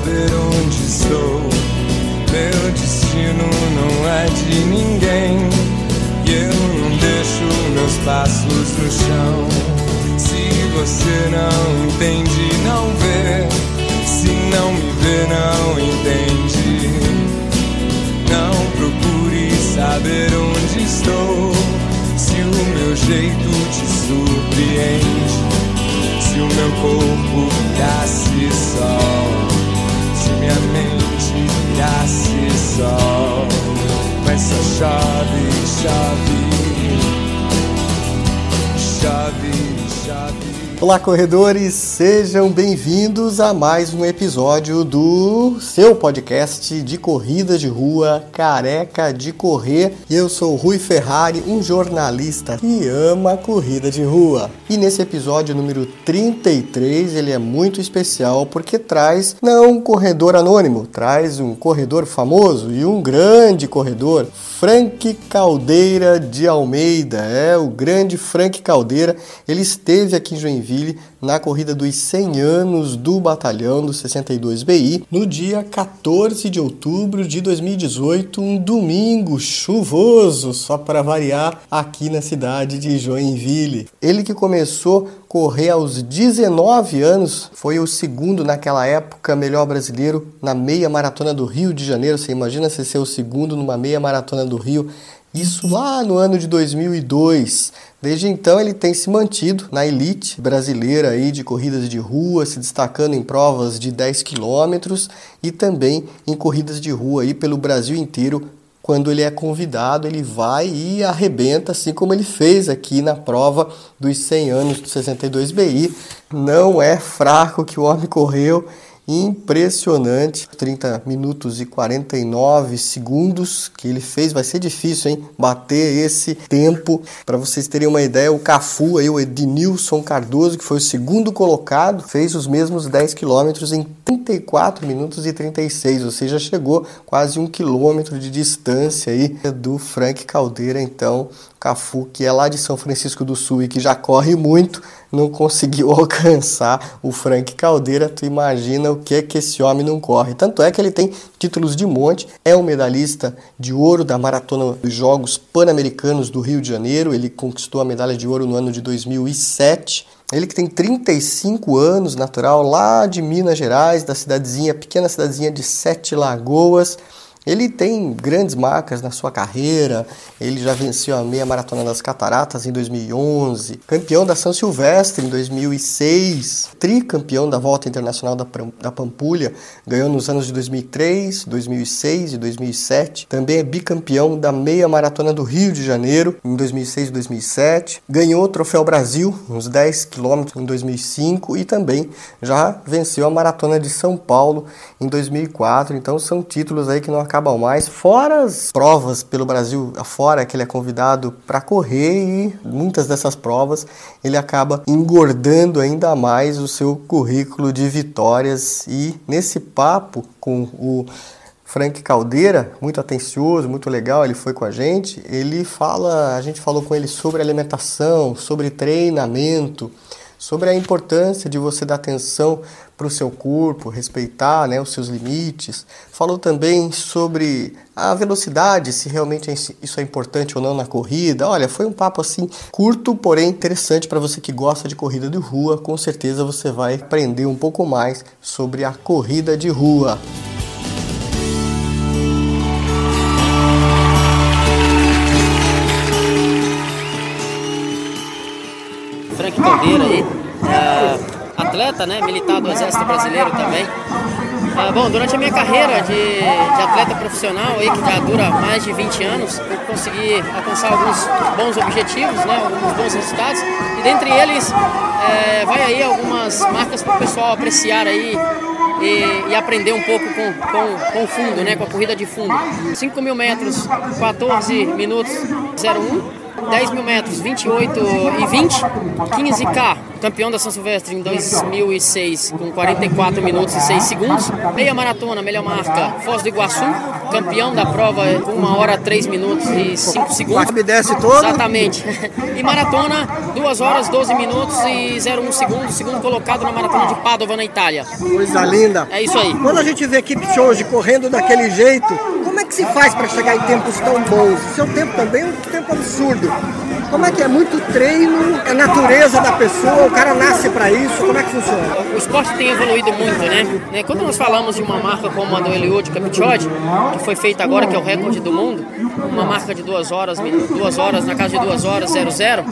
saber onde estou. Meu destino não é de ninguém. E eu não deixo meus passos no chão. Se você não entende, não vê. Se não me vê, não entende. Não procure saber onde estou. Se o meu jeito te surpreende. Se o meu corpo virasse sol. Minha mente virasse sol. Mas só chove. Chove, chove. Olá, corredores, sejam bem-vindos a mais um episódio do seu podcast de corrida de rua, Careca de Correr. Eu sou Rui Ferrari, um jornalista que ama corrida de rua. E nesse episódio número 33, ele é muito especial porque traz não um corredor anônimo, traz um corredor famoso e um grande corredor, Frank Caldeira de Almeida. É o grande Frank Caldeira. Ele esteve aqui em Joinville na corrida dos 100 anos do batalhão do 62 BI no dia 14 de outubro de 2018, um domingo chuvoso, só para variar, aqui na cidade de Joinville. Ele que começou a correr aos 19 anos, foi o segundo naquela época melhor brasileiro na meia maratona do Rio de Janeiro. Você imagina você ser o segundo numa meia maratona do Rio? Isso lá no ano de 2002. Desde então ele tem se mantido na elite brasileira aí de corridas de rua, se destacando em provas de 10 quilômetros e também em corridas de rua aí pelo Brasil inteiro. Quando ele é convidado, ele vai e arrebenta, assim como ele fez aqui na prova dos 100 anos do 62 BI. Não é fraco que o homem correu impressionante. 30 minutos e 49 segundos que ele fez. Vai ser difícil, hein? Bater esse tempo. Para vocês terem uma ideia, o Cafu, aí, o Ednilson Cardoso, que foi o segundo colocado, fez os mesmos 10 quilômetros em 34 minutos e 36, ou seja, chegou quase um quilômetro de distância aí do Frank Caldeira. Então, Cafu, que é lá de São Francisco do Sul e que já corre muito, não conseguiu alcançar o Frank Caldeira. Tu imagina o que que esse homem não corre. Tanto é que ele tem títulos de monte, é um medalhista de ouro da maratona dos Jogos Pan-Americanos do Rio de Janeiro. Ele conquistou a medalha de ouro no ano de 2007. Ele que tem 35 anos, natural lá de Minas Gerais, da cidadezinha, pequena cidadezinha de Sete Lagoas. Ele tem grandes marcas na sua carreira, ele já venceu a meia maratona das Cataratas em 2011, campeão da São Silvestre em 2006, tricampeão da Volta Internacional da, Pampulha, ganhou nos anos de 2003, 2006 e 2007. Também é bicampeão da meia maratona do Rio de Janeiro em 2006 e 2007. Ganhou o Troféu Brasil, uns 10 quilômetros em 2005 e também já venceu a maratona de São Paulo em 2004. Então são títulos aí que não acabam mais, fora as provas pelo Brasil afora que ele é convidado para correr e muitas dessas provas ele acaba engordando ainda mais o seu currículo de vitórias e nesse papo com o Frank Caldeira, muito atencioso, muito legal, ele foi com a gente. Ele fala, a gente falou com ele sobre alimentação, sobre treinamento, sobre a importância de você dar atenção para o seu corpo, respeitar né, os seus limites. Falou também sobre a velocidade, se realmente isso é importante ou não na corrida. Olha, foi um papo assim curto, porém interessante para você que gosta de corrida de rua. Com certeza você vai aprender um pouco mais sobre a corrida de rua. Frank Caldeira aí é, atleta, né, militar do Exército Brasileiro também. É, bom, durante a minha carreira de, de, atleta profissional, aí, que já dura mais de 20 anos, eu consegui alcançar alguns bons objetivos, né, alguns bons resultados, e dentre eles é, vai aí algumas marcas para o pessoal apreciar aí e, e, aprender um pouco com, com, com fundo, né, com a corrida de fundo. 5 mil metros, 14 minutos 01, 10 mil metros, 28 e 20, 15K, campeão da São Silvestre em 2006 com 44 minutos e 6 segundos. Meia maratona, melhor marca, Foz do Iguaçu, campeão da prova com 1 hora 3 minutos e 5 segundos. Me desce todo? Exatamente. E maratona, 2 horas 12 minutos e 01 segundos, segundo colocado na maratona de Padova na Itália. Coisa linda. É isso aí. Quando a gente vê a equipe hoje correndo daquele jeito, como é que se faz para chegar em tempos tão bons? O seu tempo também é um tempo absurdo. Como é que é muito treino, é natureza da pessoa, o cara nasce para isso, como é que funciona? O esporte tem evoluído muito, né? né? Quando nós falamos de uma marca como a do Eliud Capichod, que foi feita agora, que é o recorde do mundo, uma marca de duas horas, duas horas, na casa de duas horas, 00,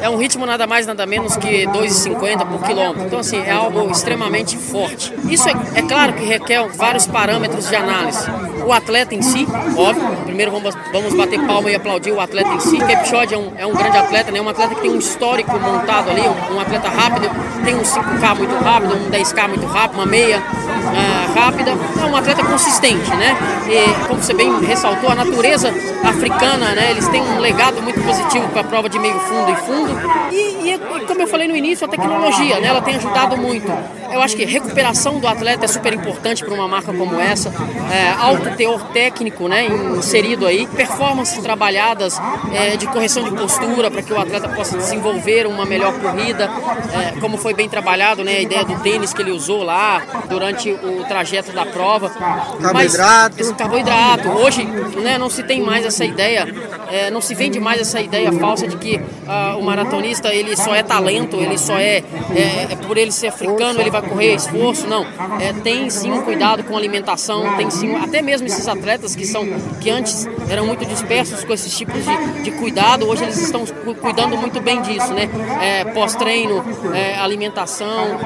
é um ritmo nada mais, nada menos que 2,50 por quilômetro. Então, assim, é algo extremamente forte. Isso é, é claro que requer vários parâmetros de análise. O atleta em si, óbvio, primeiro vamos, vamos bater palma e aplaudir o atleta em si. Capichod é um, é um grande atleta, né? um atleta que tem um histórico montado ali, um, um atleta rápido, tem um 5K muito rápido, um 10K muito rápido, uma meia uh, rápida, é um atleta consistente, né? E como você bem ressaltou, a natureza africana, né? Eles têm um legado muito positivo para a prova de meio fundo e fundo. E, e, como eu falei no início, a tecnologia, né? Ela tem ajudado muito. Eu acho que recuperação do atleta é super importante para uma marca como essa. É, alto teor técnico, né? Inserido aí, performances trabalhadas é, de correção de postura para que o atleta possa desenvolver uma melhor corrida, é, como foi bem trabalhado, né? A ideia do tênis que ele usou lá durante o trajeto da prova. Carboidrato. Mas, carboidrato. Hoje, né? Não se tem mais essa ideia, é, não se vende mais essa ideia falsa de que uh, o maratonista ele só é talento, ele só é, é, é, por ele ser africano ele vai correr esforço, não. É, tem sim um cuidado com a alimentação, tem sim até mesmo esses atletas que são que antes eram muito dispersos com esses tipos de, de cuidado, hoje eles estão cuidando muito bem disso, né? É, Pós-treino, é, alimentação,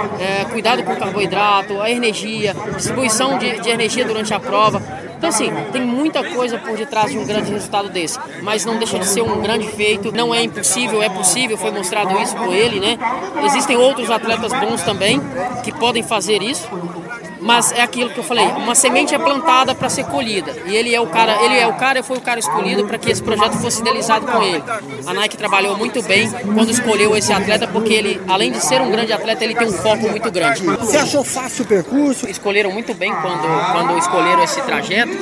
cuidado com o carboidrato, a energia, distribuição de, de energia durante a prova. Então, assim, tem muita coisa por detrás de um grande resultado desse, mas não deixa de ser um grande feito. Não é impossível, é possível, foi mostrado isso por ele, né? Existem outros atletas bons também que podem fazer isso mas é aquilo que eu falei, uma semente é plantada para ser colhida. E ele é o cara, ele é o cara, foi o cara escolhido para que esse projeto fosse idealizado com ele. A Nike trabalhou muito bem quando escolheu esse atleta porque ele, além de ser um grande atleta, ele tem um foco muito grande. Você achou fácil o percurso? Escolheram muito bem quando quando escolheram esse trajeto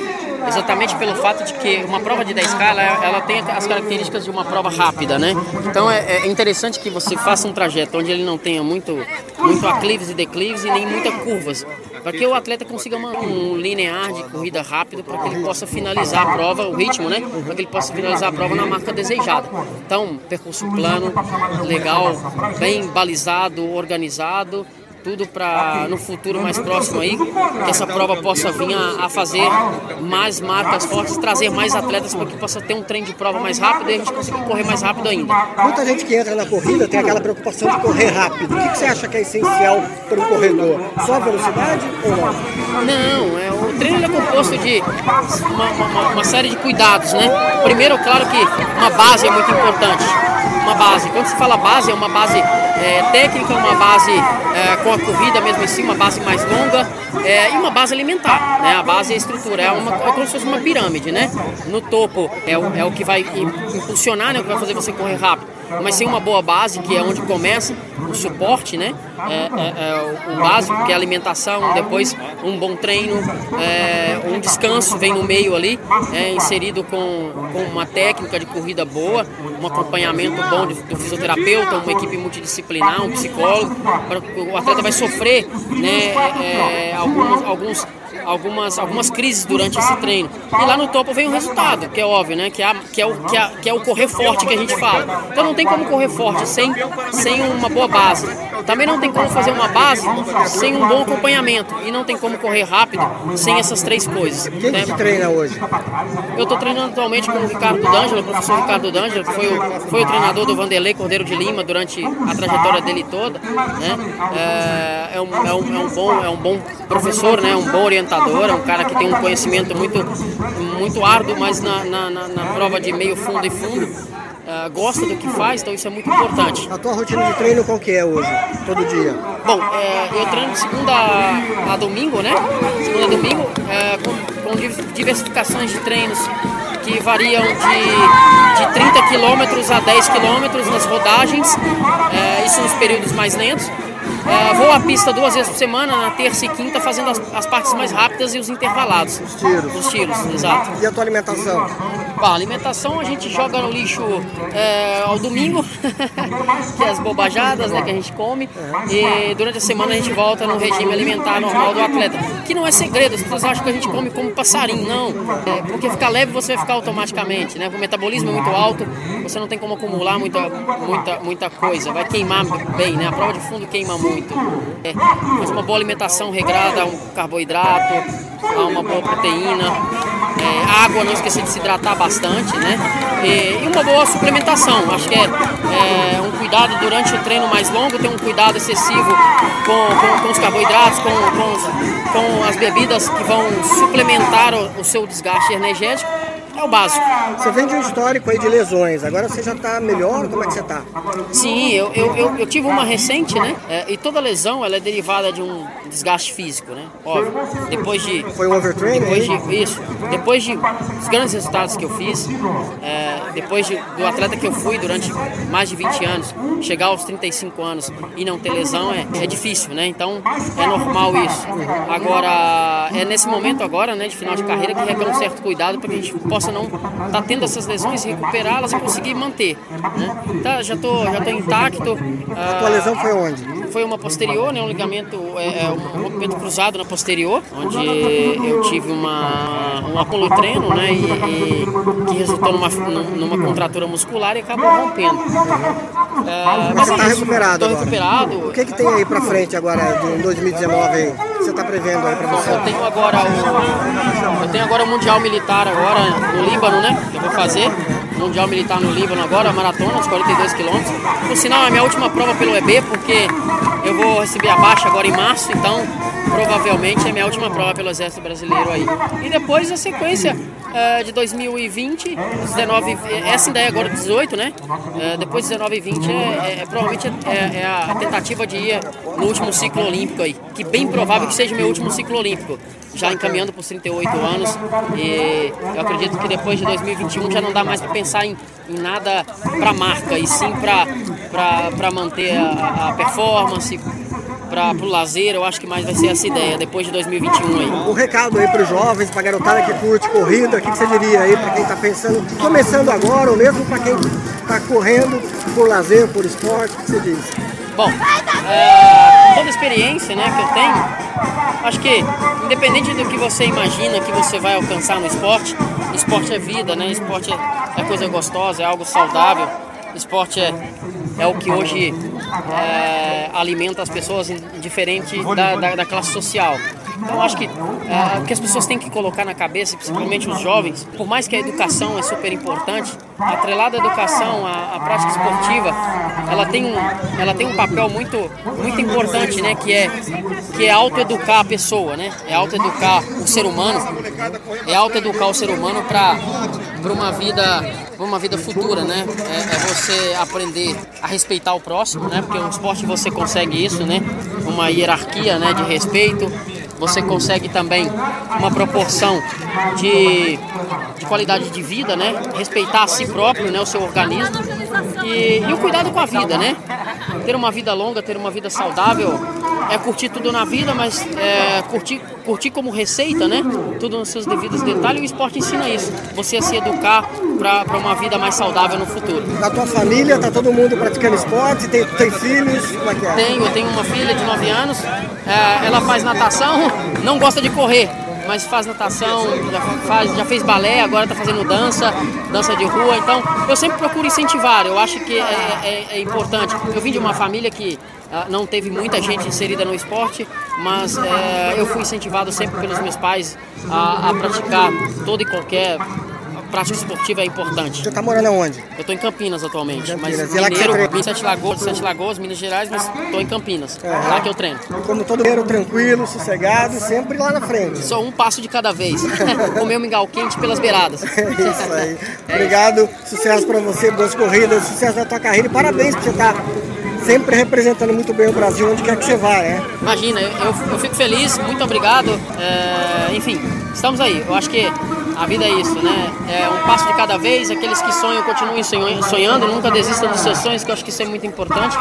exatamente pelo fato de que uma prova de 10K ela, ela tem as características de uma prova rápida, né? Então é, é, interessante que você faça um trajeto onde ele não tenha muito, muito aclives e declives e nem muitas curvas, para que o atleta consiga um linear de corrida rápido para que ele possa finalizar a prova, o ritmo, né? Para que ele possa finalizar a prova na marca desejada. Então, percurso plano, legal, bem balizado, organizado tudo para no futuro mais próximo aí, que essa prova possa vir a, a fazer mais marcas fortes, trazer mais atletas para que possa ter um trem de prova mais rápido e a gente consiga correr mais rápido ainda. Muita gente que entra na corrida tem aquela preocupação de correr rápido. O que, você acha que é essencial para um corredor? Só velocidade ou não? Não, é, o treino é composto de uma, uma, uma série de cuidados, né? Primeiro, claro que uma base é muito importante uma base. Quando se fala base, é uma base é, técnica, uma base é, com a corrida mesmo em si, uma base mais longa é, e uma base alimentar. Né? A base é a estrutura, é, uma, é como se fosse uma pirâmide. Né? No topo é o, é o que vai impulsionar, né? o que vai fazer você correr rápido mas sem uma boa base, que é onde começa suporte, né? É, é, é o básico, que é alimentação, depois um bom treino, é, um descanso vem no meio ali, é, inserido com, com uma técnica de corrida boa, um acompanhamento bom do fisioterapeuta, uma equipe multidisciplinar, um psicólogo. O atleta vai sofrer né, é, alguns, alguns algumas, algumas crises durante esse treino. E lá no topo vem o resultado, que é óbvio, né? Que é, que é, o, que é, que é o correr forte que a gente fala. Então não tem como correr forte sem, sem uma boa base. Também não tem como fazer uma base sem um bom acompanhamento. E não tem como correr rápido sem essas três coisas. Quem né? que treina hoje? Eu estou treinando atualmente com o Ricardo D'Angelo, o professor Ricardo D'Angelo, que foi o, foi o treinador do Vanderlei Cordeiro de Lima durante a trajetória dele toda. Né? É, é, um, é, um, é um bom, é um bom professor, né? um bom orientador, é um cara que tem um conhecimento muito, muito árduo, mas na, na, na, na prova de meio fundo e fundo uh, gosta do que faz, então isso é muito importante. A tua rotina de treino qual que é hoje, todo dia? Bom, é, eu treino de segunda a domingo, né? Segunda a domingo, é, com, com diversificações de treinos que variam de, de 30 km a 10 km nas rodagens, é, isso nos períodos mais lentos. É, vou à pista duas vezes por semana, na terça e quinta, fazendo as, as partes mais rápidas e os intervalados. Os tiros. Os tiros, exato. E a tua alimentação? Bom, a alimentação a gente joga no lixo é, ao domingo, que é as bobajadas né, que a gente come, e durante a semana a gente volta no regime alimentar normal do atleta, que não é segredo, as pessoas acham que a gente come como passarinho, não, é, porque ficar leve você vai ficar automaticamente, né, o metabolismo é muito alto, você não tem como acumular muita, muita, muita coisa, vai queimar bem, né, a prova de fundo queima muito, é, mas uma boa alimentação regrada, um carboidrato, uma boa proteína, é, água, não esquecer de se hidratar bastante, né? E, e uma boa suplementação. Acho que é, é, um cuidado durante o treino mais longo, ter um cuidado excessivo com, com, com os carboidratos, com, com, com, as bebidas que vão suplementar o, o seu desgaste energético é o básico. Você vem de um histórico aí de lesões, agora você já está melhor? Como é que você está? Sim, eu, eu, eu, eu, tive uma recente, né? É, e toda lesão ela é derivada de um desgaste físico, né? Óbvio. Depois de. Foi um overtraining? Depois de, isso. Depois de os grandes resultados que eu fiz, é, depois de, do atleta que eu fui durante mais de 20 anos, chegar aos 35 anos e não ter lesão é, é difícil, né? Então é normal isso. Agora, é nesse momento agora, né, de final de carreira, que requer um certo cuidado para que a gente possa não tá tendo essas lesões, recuperá-las e conseguir manter. Né? Tá, já estou já tô intacto. A tua lesão foi onde? Foi uma posterior, né, um ligamento, é, é um rompimento cruzado na posterior, onde eu tive uma, um apolotreno, né, e, e que resultou numa, numa contratura muscular e acabou rompendo. É, mas está é recuperado Estou recuperado. O que, que tem aí para frente agora, em 2019 aí? Você está prevendo aí para você? Eu tenho agora o, eu tenho agora o Mundial Militar agora no Líbano, né? Que eu vou fazer. Mundial Militar no Líbano agora, maratona, uns 42 quilômetros. Por sinal, é a minha última prova pelo EB, porque eu vou receber a baixa agora em março, então provavelmente é minha última prova pelo Exército Brasileiro aí. E depois a sequência uh, de 2020, 19, essa ainda é agora 18, né? Uh, depois de 19 e 20 é, é, é provavelmente é, é, a tentativa de ir no último ciclo olímpico aí, que bem provável que seja o meu último ciclo olímpico, já encaminhando para os 38 anos e eu acredito que depois de 2021 já não dá mais para pensar em, em nada para marca e sim para manter a, a performance, para o lazer, eu acho que mais vai ser essa ideia, depois de 2021 aí. Um recado aí para os jovens, para a garotada que curte corrida, o que, que você diria aí para quem está pensando, começando agora, ou mesmo para quem está correndo por lazer, por esporte, o que você diz? Bom, é, toda a experiência né, que eu tenho, acho que independente do que você imagina que você vai alcançar no esporte, esporte é vida, né? Esporte é, é coisa gostosa, é algo saudável. Esporte é, é o que hoje é, alimenta as pessoas diferente da, da, da classe social. Então, acho que é, o que as pessoas têm que colocar na cabeça, principalmente os jovens, por mais que a educação é super importante, atrelada à educação, à, à prática esportiva, ela tem um, ela tem um papel muito, muito importante, né? Que é, que é autoeducar a pessoa, né? É autoeducar o ser humano, é autoeducar o ser humano para uma vida uma vida futura, né? É, é, você aprender a respeitar o próximo, né? Porque no esporte você consegue isso, né? Uma hierarquia, né? De respeito. Você consegue também uma proporção de, de qualidade de vida, né? Respeitar a si próprio, né? O seu organismo e, e o cuidado com a vida, né? Ter uma vida longa, ter uma vida saudável é curtir tudo na vida, mas é, curtir, curtir como receita, né? Tudo nos seus devidos detalhes. O esporte ensina isso. Você a se educar para uma vida mais saudável no futuro. Na tua família, tá todo mundo praticando esporte? Tem, tem filhos? Como é que é? Tenho, tenho uma filha de 9 anos. É, ela faz natação, não gosta de correr mas faz natação, já, faz, já fez balé, agora está fazendo dança, dança de rua. Então eu sempre procuro incentivar, eu acho que é, é, é importante. Eu vim de uma família que ah, não teve muita gente inserida no esporte, mas é, eu fui incentivado sempre pelos meus pais a, a praticar todo e qualquer prática esportiva é importante. Você está morando aonde? Eu estou em Campinas atualmente. Campinas. Mas e lá mineiro, que você Sete Lagoas, Sete Lagoas, Minas Gerais, mas estou em Campinas. É. Lá que eu treino. Como todo mundo tranquilo, sossegado, sempre lá na frente. Só um passo de cada vez. Comer um mingau quente pelas beiradas. É isso aí. Obrigado, sucesso para você, boas corridas, sucesso na tua carreira e parabéns por você estar tá sempre representando muito bem o Brasil onde quer que você vá, né? Imagina, eu, eu fico feliz, muito obrigado. É, enfim, estamos aí. Eu acho que a vida é isso, né? É um passo de cada vez, aqueles que sonham continuem sonhando, nunca desistam dos seus sonhos, que eu acho que isso é muito importante.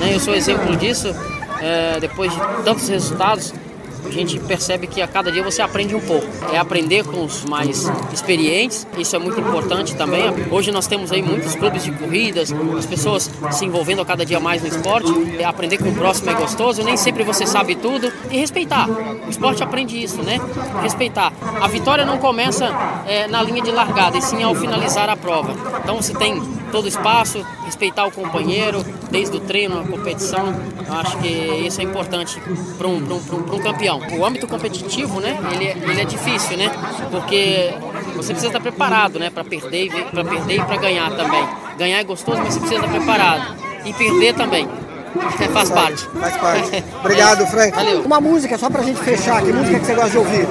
Né? Eu sou exemplo disso, é, depois de tantos resultados a gente percebe que a cada dia você aprende um pouco. É aprender com os mais experientes, isso é muito importante também. Hoje nós temos aí muitos clubes de corridas, as pessoas se envolvendo a cada dia mais no esporte. É aprender com o próximo é gostoso, nem sempre você sabe tudo e respeitar. O esporte aprende isso, né? Respeitar. A vitória não começa é, na linha de largada, e sim ao finalizar a prova. Então você tem todo o espaço, respeitar o companheiro, desde o treino, a competição. Eu acho que isso é importante para um, um, um campeão. O âmbito competitivo, né, ele, é, ele é difícil, né, porque você precisa estar preparado, né, para perder, para perder e para ganhar também. Ganhar é gostoso, mas você precisa estar preparado e perder também. É, faz parte. Faz parte. Obrigado, Frank. Valeu. Uma música só pra gente fechar. Que música que você gosta de ouvir?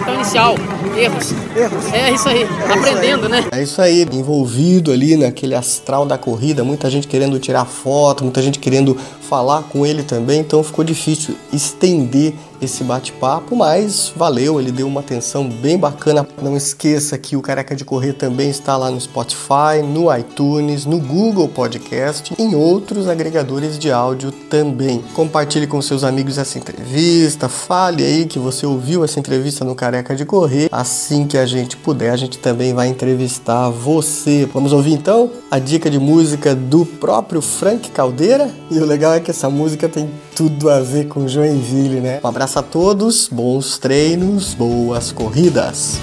Capitão inicial, erros. Erros. É isso aí, é aprendendo, isso aí. né? É isso aí, envolvido ali naquele astral da corrida, muita gente querendo tirar foto, muita gente querendo falar com ele também, então ficou difícil estender esse bate-papo, mas valeu, ele deu uma atenção bem bacana. Não esqueça que o Careca de Correr também está lá no Spotify, no iTunes, no Google Podcast e em outros agregadores de áudio também. Compartilhe com seus amigos essa entrevista, fale aí que você ouviu essa entrevista no Careca de Correr. Assim que a gente puder, a gente também vai entrevistar você. Vamos ouvir então a dica de música do próprio Frank Caldeira? E o legal é que essa música tem tudo a ver com Joinville, né? Um abraço a todos, bons treinos, boas corridas.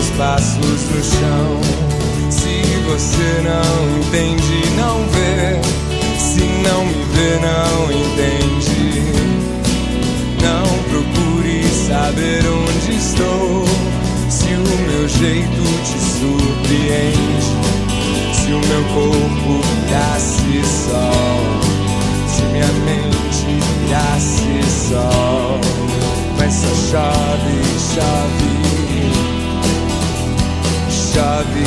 Meus passos no chão. Se você não entende, não vê. Se não me vê, não entende. Não procure saber onde estou. Se o meu jeito te surpreende. Se o meu corpo virasse sol. Se minha mente virasse sol. Mas só chove, chove. Chove,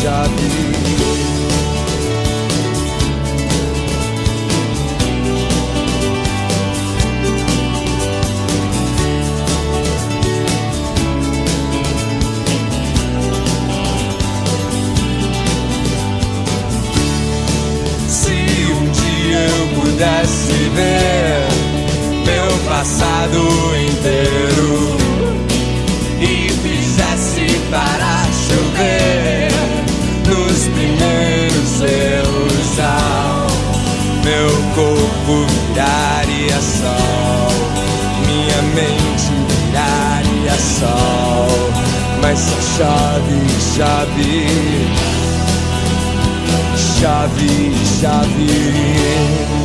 chove. Só chove, chove chave, chave.